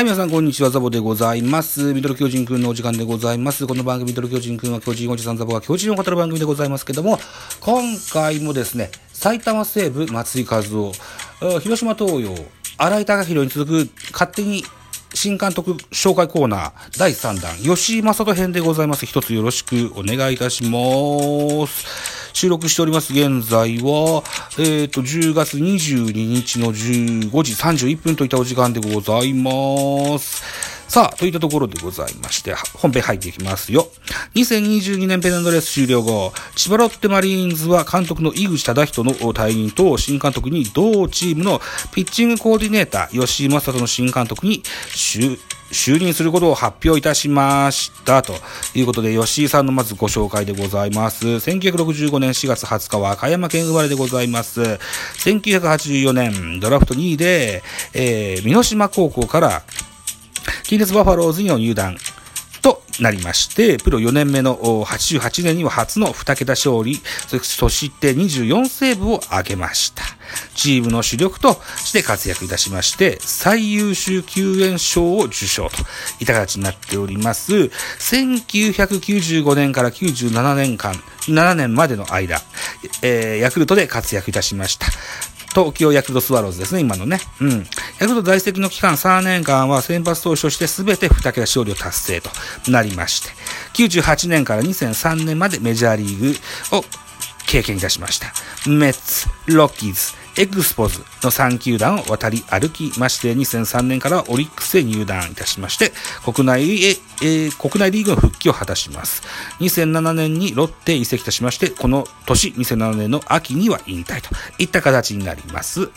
はい、皆さん、こんにちは。ザボでございます。ミドル巨人くんのお時間でございます。この番組、ミドル巨人くんは巨人おじさんザボが巨人を語る番組でございますけども、今回もですね、埼玉西部松井和夫、広島東洋、新井貴弘に続く勝手に新監督紹介コーナー第3弾、吉井正人編でございます。一つよろしくお願いいたします。収録しております現在は、えっ、と、10月22日の15時31分といったお時間でございます。さあ、といったところでございまして、本編入っていきますよ。2022年ペナントレース終了後、千葉ロッテマリーンズは監督の井口忠人の退任と新監督に同チームのピッチングコーディネーター、吉井正人の新監督に就任することを発表いたしました。ということで、吉井さんのまずご紹介でございます。1965年4月20日は和歌山県生まれでございます。1984年、ドラフト2位で、えー、美濃島高校から、近鉄バファローズにの入団なりまして、プロ4年目の88年には初の2桁勝利、そして24セーブを挙げました。チームの主力として活躍いたしまして、最優秀救援賞を受賞といった形になっております。1995年から97年間、7年までの間、えーヤクルトで活躍いたしました。東京ヤクルトスワローズですね、今のね。うん。ヤクルト在籍の期間3年間は先発投手として全て2桁勝利を達成となりまして、98年から2003年までメジャーリーグを経験いたしました。メッツ、ロッキーズ、エクスポズの3球団を渡り歩きまして、2003年からはオリックスへ入団いたしまして、国内へ、えー国内リーグの復帰を果たします。2007年にロッテ移籍いたしまして、この年、2007年の秋には引退といった形になります。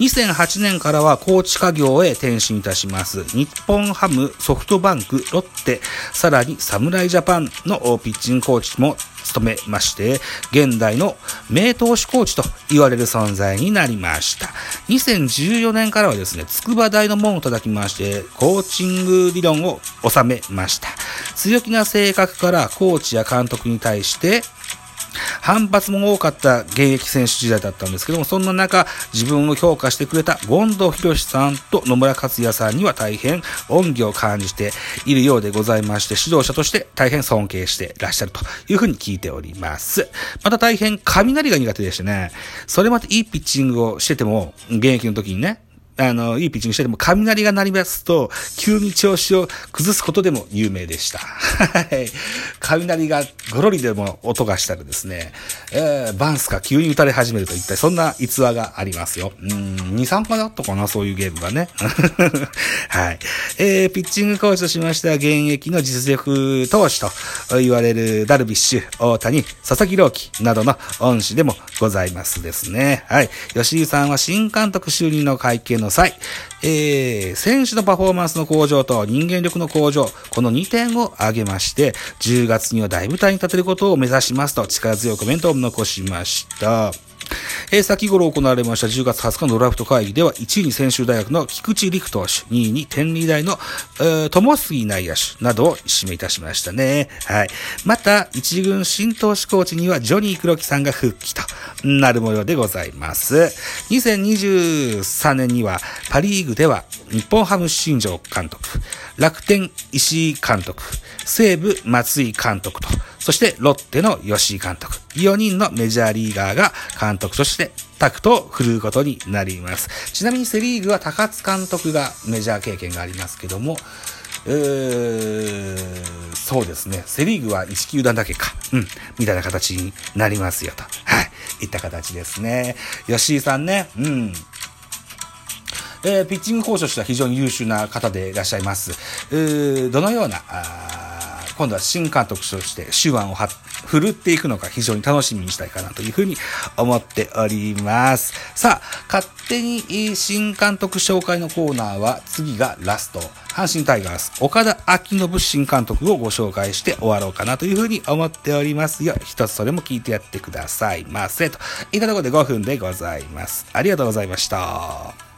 2008年からは高知家業へ転身いたします。日本ハム、ソフトバンク、ロッテ、さらに侍ジャパンのピッチングコーチも務めまして、現代の名投手コーチと言われる存在になりました。2014年からはですね、筑波大の門を叩きまして、コーチング理論を収めました。強気な性格からコーチや監督に対して、反発も多かった現役選手時代だったんですけども、そんな中、自分を評価してくれた権藤博さんと野村克也さんには大変恩義を感じているようでございまして、指導者として大変尊敬してらっしゃるというふうに聞いております。また大変雷が苦手でしてね、それまでいいピッチングをしてても、現役の時にね、あの、いいピッチングしてても、雷が鳴りますと、急に調子を崩すことでも有名でした。はい。雷がゴロリでも音がしたらですね、えー、バンスが急に打たれ始めるといった、そんな逸話がありますよ。うん、2、3回だったかな、そういうゲームがね。はい。えー、ピッチングコーチとしましては、現役の実力投手と言われるダルビッシュ、大谷、佐々木朗希などの恩師でもございますですね。はい。吉井さんは新監督就任の会見の際、えー、選手のパフォーマンスの向上と人間力の向上、この2点を挙げまして、10月には大舞台に立てることを目指しますと力強いコメントを残しました。えー先頃行われました10月20日のドラフト会議では1位に専修大学の菊池陸投手、2位に天理大の、えー友杉内野手などを指名いたしましたね。はい。また、一軍新投手コーチにはジョニー黒木さんが復帰となる模様でございます。2023年にはパリーグでは日本ハム新庄監督、楽天石井監督、西武松井監督と、そしてロッテの吉井監督、4人のメジャーリーガーが監督としてタクトを振るうことになります。ちなみにセリーグは高津監督がメジャー経験がありますけども、えー、そうですね。セリーグは1球団だけか。うん。みたいな形になりますよと。はい。いった形ですね。吉井さんね。うん。えーピッチングコーチとしては非常に優秀な方でいらっしゃいます。うーどのような、あ今度は新監督として手腕を振るっていくのか非常に楽しみにしたいかなというふうに思っております。さあ、勝手に新監督紹介のコーナーは次がラスト。阪神タイガース、岡田昭信新監督をご紹介して終わろうかなというふうに思っておりますよ。一つそれも聞いてやってくださいませ。といったところで5分でございます。ありがとうございました。